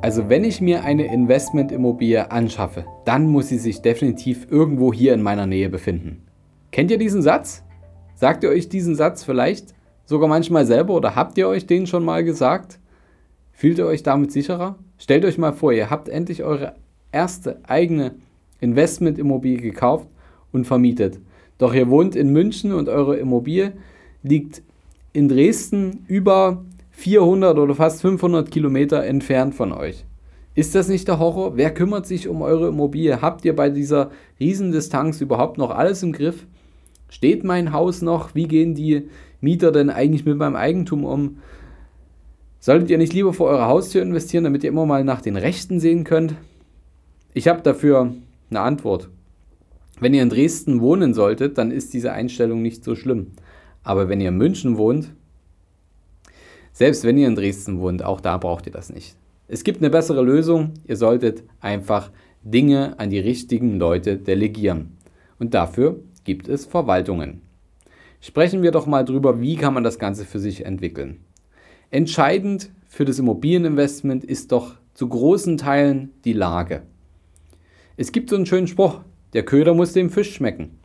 Also wenn ich mir eine Investmentimmobilie anschaffe, dann muss sie sich definitiv irgendwo hier in meiner Nähe befinden. Kennt ihr diesen Satz? Sagt ihr euch diesen Satz vielleicht sogar manchmal selber oder habt ihr euch den schon mal gesagt? Fühlt ihr euch damit sicherer? Stellt euch mal vor, ihr habt endlich eure erste eigene Investmentimmobilie gekauft und vermietet. Doch ihr wohnt in München und eure Immobilie liegt in Dresden über 400 oder fast 500 Kilometer entfernt von euch. Ist das nicht der Horror? Wer kümmert sich um eure Immobilie? Habt ihr bei dieser Riesendistanz überhaupt noch alles im Griff? Steht mein Haus noch? Wie gehen die Mieter denn eigentlich mit meinem Eigentum um? Solltet ihr nicht lieber vor eurer Haustür investieren, damit ihr immer mal nach den Rechten sehen könnt? Ich habe dafür eine Antwort. Wenn ihr in Dresden wohnen solltet, dann ist diese Einstellung nicht so schlimm. Aber wenn ihr in München wohnt, selbst wenn ihr in Dresden wohnt, auch da braucht ihr das nicht. Es gibt eine bessere Lösung. Ihr solltet einfach Dinge an die richtigen Leute delegieren. Und dafür gibt es Verwaltungen. Sprechen wir doch mal drüber, wie kann man das Ganze für sich entwickeln. Entscheidend für das Immobilieninvestment ist doch zu großen Teilen die Lage. Es gibt so einen schönen Spruch, der Köder muss dem Fisch schmecken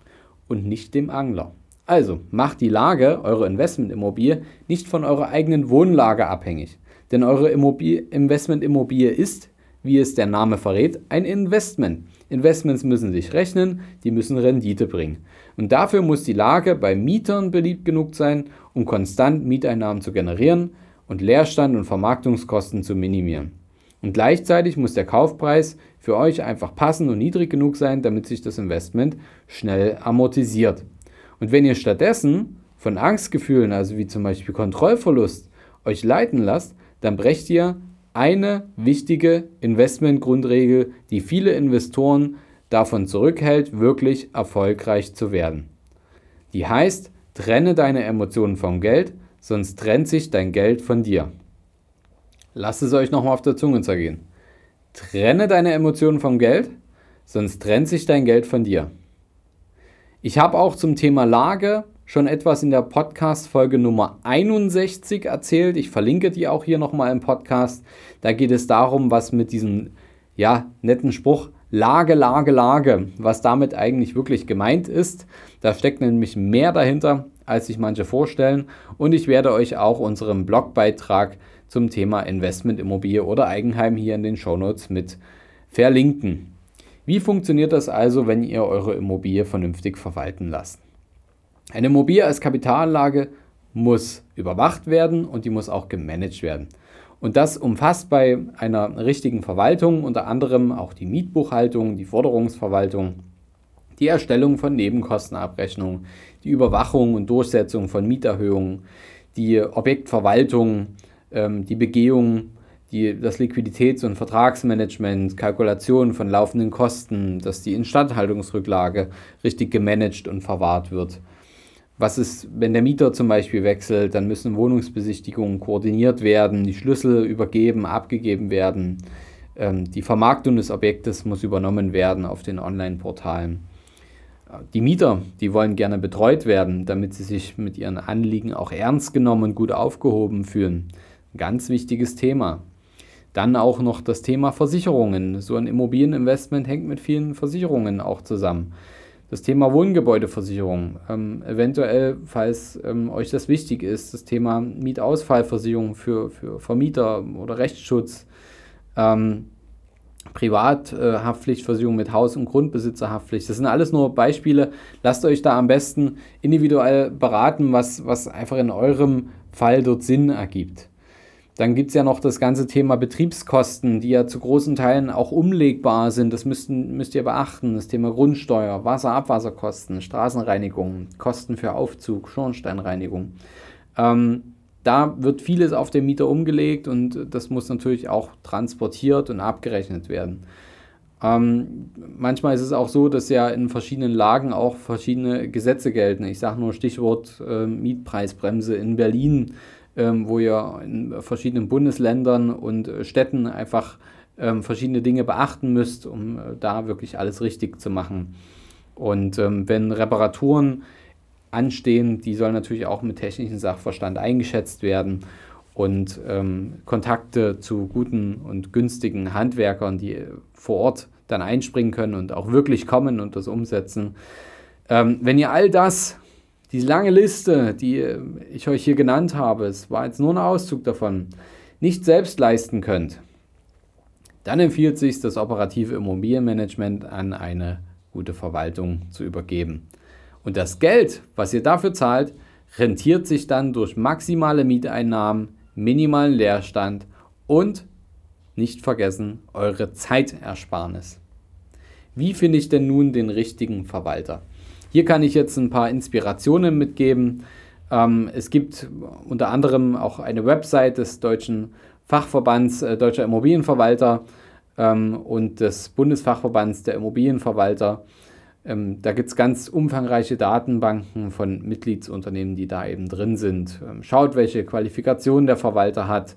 und nicht dem Angler. Also macht die Lage, eure Investmentimmobilie, nicht von eurer eigenen Wohnlage abhängig. Denn eure Investmentimmobilie ist, wie es der Name verrät, ein Investment. Investments müssen sich rechnen, die müssen Rendite bringen. Und dafür muss die Lage bei Mietern beliebt genug sein, um konstant Mieteinnahmen zu generieren und Leerstand und Vermarktungskosten zu minimieren. Und gleichzeitig muss der Kaufpreis für euch einfach passen und niedrig genug sein, damit sich das Investment schnell amortisiert. Und wenn ihr stattdessen von Angstgefühlen, also wie zum Beispiel Kontrollverlust, euch leiten lasst, dann brecht ihr eine wichtige Investmentgrundregel, die viele Investoren davon zurückhält, wirklich erfolgreich zu werden. Die heißt, trenne deine Emotionen vom Geld, sonst trennt sich dein Geld von dir. Lasst es euch nochmal auf der Zunge zergehen. Trenne deine Emotionen vom Geld, sonst trennt sich dein Geld von dir. Ich habe auch zum Thema Lage schon etwas in der Podcast-Folge Nummer 61 erzählt. Ich verlinke die auch hier nochmal im Podcast. Da geht es darum, was mit diesem ja, netten Spruch Lage, Lage, Lage, was damit eigentlich wirklich gemeint ist. Da steckt nämlich mehr dahinter, als sich manche vorstellen. Und ich werde euch auch unseren Blogbeitrag zum Thema Investmentimmobilie oder Eigenheim hier in den Shownotes mit verlinken. Wie funktioniert das also, wenn ihr eure Immobilie vernünftig verwalten lasst? Eine Immobilie als Kapitalanlage muss überwacht werden und die muss auch gemanagt werden. Und das umfasst bei einer richtigen Verwaltung unter anderem auch die Mietbuchhaltung, die Forderungsverwaltung, die Erstellung von Nebenkostenabrechnungen, die Überwachung und Durchsetzung von Mieterhöhungen, die Objektverwaltung, ähm, die Begehung die, das Liquiditäts- und Vertragsmanagement, Kalkulation von laufenden Kosten, dass die Instandhaltungsrücklage richtig gemanagt und verwahrt wird. Was ist, wenn der Mieter zum Beispiel wechselt, dann müssen Wohnungsbesichtigungen koordiniert werden, die Schlüssel übergeben, abgegeben werden. Ähm, die Vermarktung des Objektes muss übernommen werden auf den Online-Portalen. Die Mieter, die wollen gerne betreut werden, damit sie sich mit ihren Anliegen auch ernst genommen und gut aufgehoben fühlen. Ganz wichtiges Thema. Dann auch noch das Thema Versicherungen. So ein Immobilieninvestment hängt mit vielen Versicherungen auch zusammen. Das Thema Wohngebäudeversicherung, ähm, eventuell, falls ähm, euch das wichtig ist, das Thema Mietausfallversicherung für, für Vermieter oder Rechtsschutz, ähm, Privathaftpflichtversicherung mit Haus- und Grundbesitzerhaftpflicht. Das sind alles nur Beispiele. Lasst euch da am besten individuell beraten, was, was einfach in eurem Fall dort Sinn ergibt. Dann gibt es ja noch das ganze Thema Betriebskosten, die ja zu großen Teilen auch umlegbar sind. Das müssten, müsst ihr beachten. Das Thema Grundsteuer, Wasser, Abwasserkosten, Straßenreinigung, Kosten für Aufzug, Schornsteinreinigung. Ähm, da wird vieles auf den Mieter umgelegt und das muss natürlich auch transportiert und abgerechnet werden. Ähm, manchmal ist es auch so, dass ja in verschiedenen Lagen auch verschiedene Gesetze gelten. Ich sage nur Stichwort äh, Mietpreisbremse in Berlin ähm, wo ihr in verschiedenen Bundesländern und äh, Städten einfach ähm, verschiedene Dinge beachten müsst, um äh, da wirklich alles richtig zu machen. Und ähm, wenn Reparaturen anstehen, die sollen natürlich auch mit technischem Sachverstand eingeschätzt werden. und ähm, Kontakte zu guten und günstigen Handwerkern, die vor Ort dann einspringen können und auch wirklich kommen und das umsetzen. Ähm, wenn ihr all das, die lange Liste, die äh, ich euch hier genannt habe, es war jetzt nur ein Auszug davon, nicht selbst leisten könnt, dann empfiehlt sich das operative Immobilienmanagement an eine gute Verwaltung zu übergeben. Und das Geld, was ihr dafür zahlt, rentiert sich dann durch maximale Mieteinnahmen, minimalen Leerstand und nicht vergessen eure Zeitersparnis. Wie finde ich denn nun den richtigen Verwalter? Hier kann ich jetzt ein paar Inspirationen mitgeben. Ähm, es gibt unter anderem auch eine Website des Deutschen Fachverbands äh, Deutscher Immobilienverwalter ähm, und des Bundesfachverbands der Immobilienverwalter. Ähm, da gibt es ganz umfangreiche Datenbanken von Mitgliedsunternehmen, die da eben drin sind. Ähm, schaut, welche Qualifikation der Verwalter hat,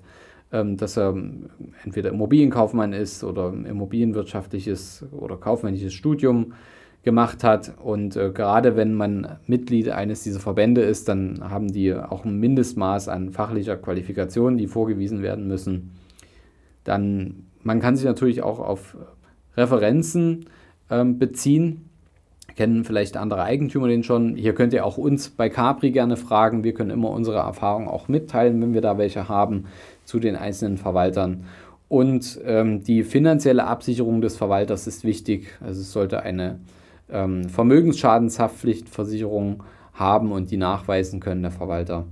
ähm, dass er ähm, entweder Immobilienkaufmann ist oder immobilienwirtschaftliches oder kaufmännisches Studium gemacht hat. Und äh, gerade wenn man Mitglied eines dieser Verbände ist, dann haben die auch ein Mindestmaß an fachlicher Qualifikation, die vorgewiesen werden müssen. Dann, man kann sich natürlich auch auf Referenzen ähm, beziehen kennen vielleicht andere Eigentümer den schon. Hier könnt ihr auch uns bei Capri gerne fragen. Wir können immer unsere Erfahrungen auch mitteilen, wenn wir da welche haben, zu den einzelnen Verwaltern. Und ähm, die finanzielle Absicherung des Verwalters ist wichtig. Also es sollte eine ähm, Vermögensschadenshaftpflichtversicherung haben und die nachweisen können, der Verwalter.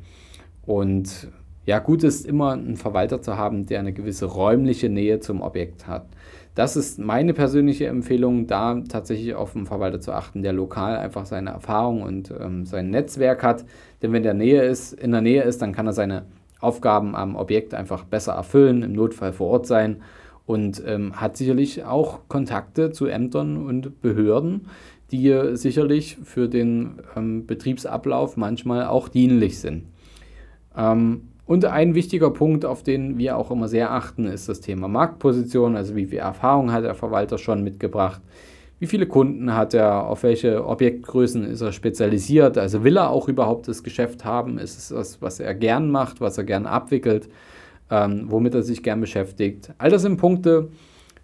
Und ja, gut ist immer einen Verwalter zu haben, der eine gewisse räumliche Nähe zum Objekt hat. Das ist meine persönliche Empfehlung, da tatsächlich auf den Verwalter zu achten, der lokal einfach seine Erfahrung und ähm, sein Netzwerk hat. Denn wenn der Nähe ist, in der Nähe ist, dann kann er seine Aufgaben am Objekt einfach besser erfüllen, im Notfall vor Ort sein und ähm, hat sicherlich auch Kontakte zu Ämtern und Behörden, die sicherlich für den ähm, Betriebsablauf manchmal auch dienlich sind. Ähm, und ein wichtiger Punkt, auf den wir auch immer sehr achten, ist das Thema Marktposition. Also wie viel Erfahrung hat der Verwalter schon mitgebracht? Wie viele Kunden hat er? Auf welche Objektgrößen ist er spezialisiert? Also will er auch überhaupt das Geschäft haben? Ist es das, was er gern macht, was er gern abwickelt, ähm, womit er sich gern beschäftigt? All das sind Punkte,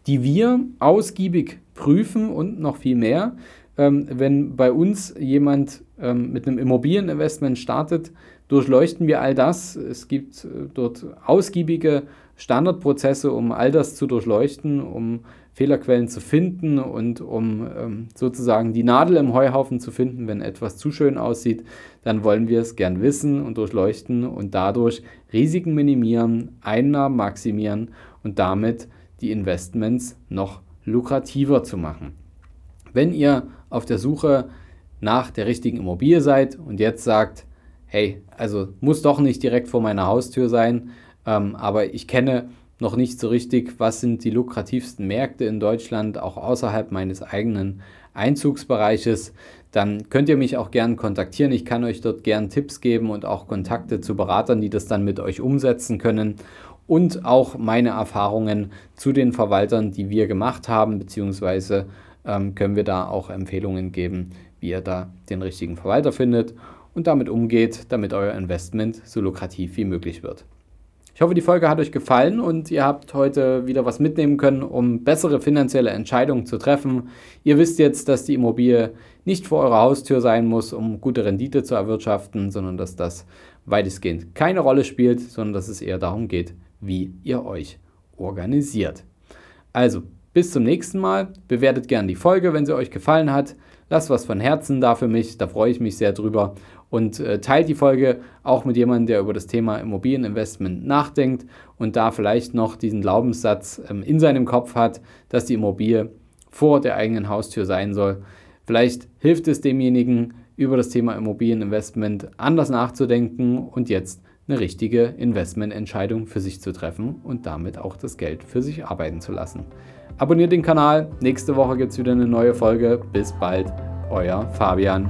die wir ausgiebig prüfen und noch viel mehr. Ähm, wenn bei uns jemand ähm, mit einem Immobilieninvestment startet, durchleuchten wir all das. Es gibt äh, dort ausgiebige Standardprozesse, um all das zu durchleuchten, um Fehlerquellen zu finden und um ähm, sozusagen die Nadel im Heuhaufen zu finden, wenn etwas zu schön aussieht, dann wollen wir es gern wissen und durchleuchten und dadurch Risiken minimieren, Einnahmen maximieren und damit die Investments noch lukrativer zu machen. Wenn ihr auf der Suche nach der richtigen Immobilie seid und jetzt sagt, hey, also muss doch nicht direkt vor meiner Haustür sein, ähm, aber ich kenne noch nicht so richtig, was sind die lukrativsten Märkte in Deutschland, auch außerhalb meines eigenen Einzugsbereiches, dann könnt ihr mich auch gern kontaktieren. Ich kann euch dort gern Tipps geben und auch Kontakte zu Beratern, die das dann mit euch umsetzen können und auch meine Erfahrungen zu den Verwaltern, die wir gemacht haben, beziehungsweise ähm, können wir da auch Empfehlungen geben, wie ihr da den richtigen Verwalter findet und damit umgeht, damit euer Investment so lukrativ wie möglich wird. Ich hoffe, die Folge hat euch gefallen und ihr habt heute wieder was mitnehmen können, um bessere finanzielle Entscheidungen zu treffen. Ihr wisst jetzt, dass die Immobilie nicht vor eurer Haustür sein muss, um gute Rendite zu erwirtschaften, sondern dass das weitestgehend keine Rolle spielt, sondern dass es eher darum geht, wie ihr euch organisiert. Also, bis zum nächsten Mal. Bewertet gerne die Folge, wenn sie euch gefallen hat. Lasst was von Herzen da für mich, da freue ich mich sehr drüber und äh, teilt die Folge auch mit jemandem, der über das Thema Immobilieninvestment nachdenkt und da vielleicht noch diesen Glaubenssatz ähm, in seinem Kopf hat, dass die Immobilie vor der eigenen Haustür sein soll. Vielleicht hilft es demjenigen, über das Thema Immobilieninvestment anders nachzudenken und jetzt eine richtige Investmententscheidung für sich zu treffen und damit auch das Geld für sich arbeiten zu lassen. Abonniert den Kanal, nächste Woche gibt es wieder eine neue Folge. Bis bald, euer Fabian.